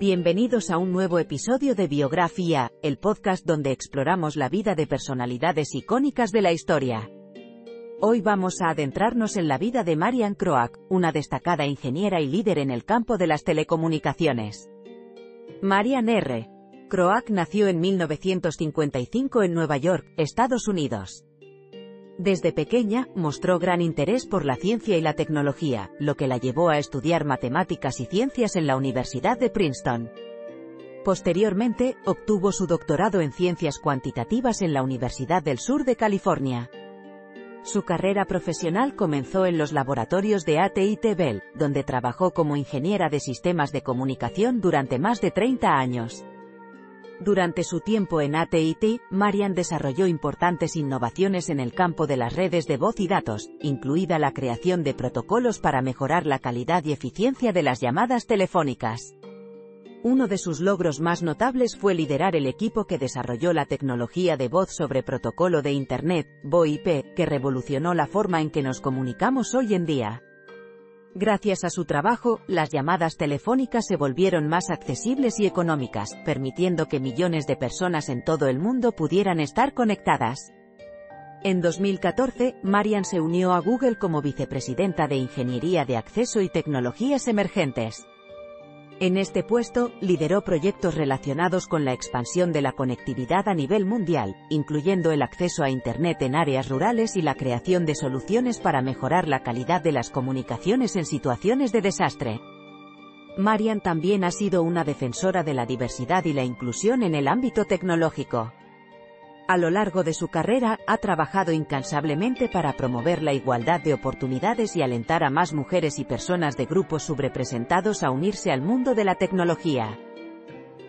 Bienvenidos a un nuevo episodio de Biografía, el podcast donde exploramos la vida de personalidades icónicas de la historia. Hoy vamos a adentrarnos en la vida de Marian Croak, una destacada ingeniera y líder en el campo de las telecomunicaciones. Marian R. Croak nació en 1955 en Nueva York, Estados Unidos. Desde pequeña, mostró gran interés por la ciencia y la tecnología, lo que la llevó a estudiar matemáticas y ciencias en la Universidad de Princeton. Posteriormente, obtuvo su doctorado en ciencias cuantitativas en la Universidad del Sur de California. Su carrera profesional comenzó en los laboratorios de AT&T Bell, donde trabajó como ingeniera de sistemas de comunicación durante más de 30 años. Durante su tiempo en AT&T, Marian desarrolló importantes innovaciones en el campo de las redes de voz y datos, incluida la creación de protocolos para mejorar la calidad y eficiencia de las llamadas telefónicas. Uno de sus logros más notables fue liderar el equipo que desarrolló la tecnología de voz sobre protocolo de Internet, VoIP, que revolucionó la forma en que nos comunicamos hoy en día. Gracias a su trabajo, las llamadas telefónicas se volvieron más accesibles y económicas, permitiendo que millones de personas en todo el mundo pudieran estar conectadas. En 2014, Marian se unió a Google como vicepresidenta de Ingeniería de Acceso y Tecnologías Emergentes. En este puesto, lideró proyectos relacionados con la expansión de la conectividad a nivel mundial, incluyendo el acceso a Internet en áreas rurales y la creación de soluciones para mejorar la calidad de las comunicaciones en situaciones de desastre. Marian también ha sido una defensora de la diversidad y la inclusión en el ámbito tecnológico. A lo largo de su carrera, ha trabajado incansablemente para promover la igualdad de oportunidades y alentar a más mujeres y personas de grupos subrepresentados a unirse al mundo de la tecnología.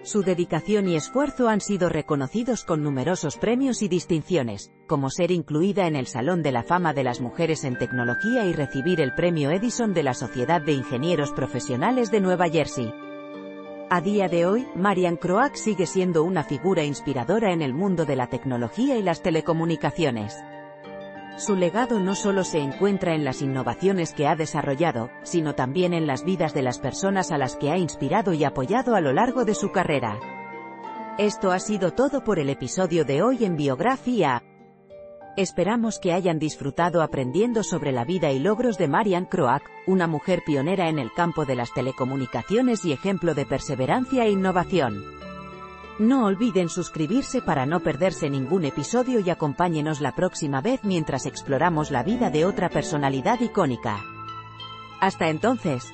Su dedicación y esfuerzo han sido reconocidos con numerosos premios y distinciones, como ser incluida en el Salón de la Fama de las Mujeres en Tecnología y recibir el Premio Edison de la Sociedad de Ingenieros Profesionales de Nueva Jersey. A día de hoy, Marian Croak sigue siendo una figura inspiradora en el mundo de la tecnología y las telecomunicaciones. Su legado no solo se encuentra en las innovaciones que ha desarrollado, sino también en las vidas de las personas a las que ha inspirado y apoyado a lo largo de su carrera. Esto ha sido todo por el episodio de hoy en Biografía. Esperamos que hayan disfrutado aprendiendo sobre la vida y logros de Marian Croak, una mujer pionera en el campo de las telecomunicaciones y ejemplo de perseverancia e innovación. No olviden suscribirse para no perderse ningún episodio y acompáñenos la próxima vez mientras exploramos la vida de otra personalidad icónica. Hasta entonces.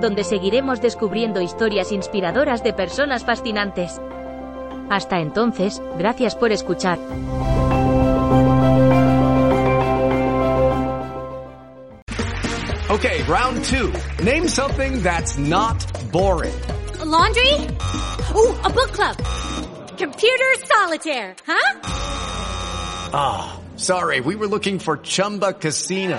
donde seguiremos descubriendo historias inspiradoras de personas fascinantes. Hasta entonces, gracias por escuchar. Okay, round two. Name something that's not boring. A laundry? Ooh, a book club. Computer solitaire, huh? Ah, sorry, we were looking for Chumba Casino.